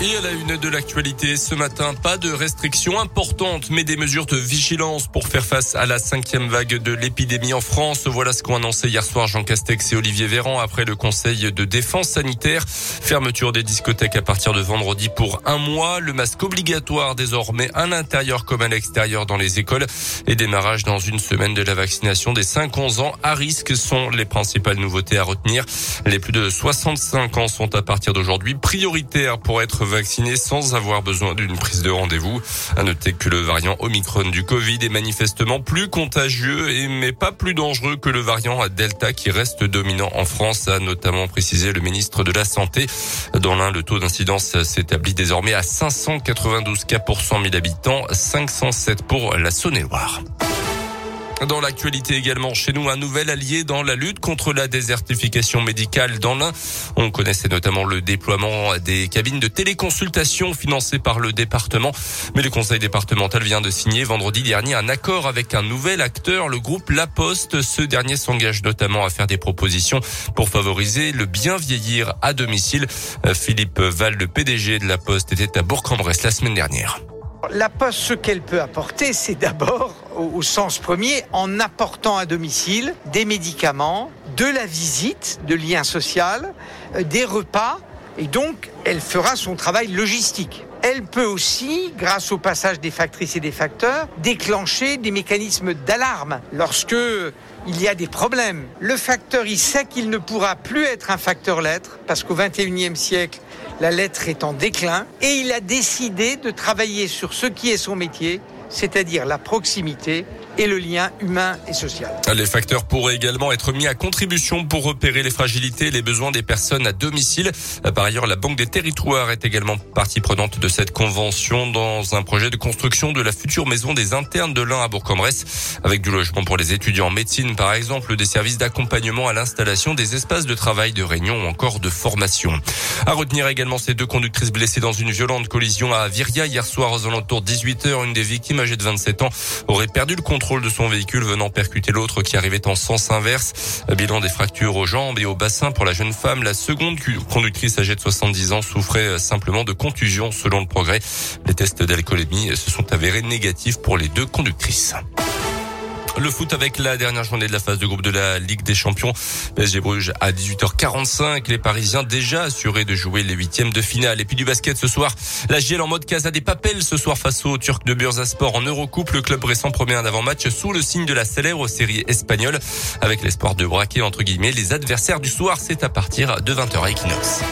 Et à la une de l'actualité ce matin, pas de restrictions importantes, mais des mesures de vigilance pour faire face à la cinquième vague de l'épidémie en France. Voilà ce qu'ont annoncé hier soir Jean Castex et Olivier Véran après le Conseil de défense sanitaire. Fermeture des discothèques à partir de vendredi pour un mois. Le masque obligatoire désormais à l'intérieur comme à l'extérieur dans les écoles. Et démarrage dans une semaine de la vaccination des 5-11 ans à risque sont les principales nouveautés à retenir. Les plus de 65 ans sont à partir d'aujourd'hui prioritaires pour être vaccinés sans avoir besoin d'une prise de rendez-vous. À noter que le variant Omicron du Covid est manifestement plus contagieux et mais pas plus dangereux que le variant Delta qui reste dominant en France, a notamment précisé le ministre de la Santé. Dans l'un, le taux d'incidence s'établit désormais à 592 cas pour 100 000 habitants, 507 pour la Saône-et-Loire. Dans l'actualité également chez nous, un nouvel allié dans la lutte contre la désertification médicale dans l'Ain. On connaissait notamment le déploiement des cabines de téléconsultation financées par le département. Mais le conseil départemental vient de signer vendredi dernier un accord avec un nouvel acteur, le groupe La Poste. Ce dernier s'engage notamment à faire des propositions pour favoriser le bien vieillir à domicile. Philippe Val, le PDG de La Poste, était à Bourg-en-Bresse la semaine dernière. La Poste, ce qu'elle peut apporter, c'est d'abord, au, sens premier, en apportant à domicile des médicaments, de la visite, de lien social, euh, des repas, et donc elle fera son travail logistique. Elle peut aussi, grâce au passage des factrices et des facteurs, déclencher des mécanismes d'alarme lorsque il y a des problèmes. Le facteur, il sait qu'il ne pourra plus être un facteur lettre parce qu'au 21e siècle, la lettre est en déclin et il a décidé de travailler sur ce qui est son métier, c'est-à-dire la proximité et le lien humain et social. Les facteurs pourraient également être mis à contribution pour repérer les fragilités et les besoins des personnes à domicile. Par ailleurs, la Banque des territoires est également partie prenante de cette convention dans un projet de construction de la future maison des internes de l'Ain à Bourg-en-Bresse, avec du logement pour les étudiants en médecine, par exemple, des services d'accompagnement à l'installation des espaces de travail, de réunion ou encore de formation. À retenir également ces deux conductrices blessées dans une violente collision à Viria hier soir aux alentours 18h. Une des victimes âgée de 27 ans aurait perdu le contrôle de son véhicule venant percuter l'autre qui arrivait en sens inverse. Bilan des fractures aux jambes et au bassin pour la jeune femme. La seconde conductrice âgée de 70 ans souffrait simplement de contusion selon le progrès. Les tests d'alcoolémie se sont avérés négatifs pour les deux conductrices. Le foot avec la dernière journée de la phase de groupe de la Ligue des Champions. PSG Bruges à 18h45. Les Parisiens déjà assurés de jouer les huitièmes de finale. Et puis du basket ce soir. La GL en mode Casa des Papels ce soir face aux Turcs de Bursaspor en Eurocoupe. Le club récent promet un avant-match sous le signe de la célèbre série espagnole avec l'espoir de braquer entre guillemets les adversaires du soir. C'est à partir de 20h à Equinox.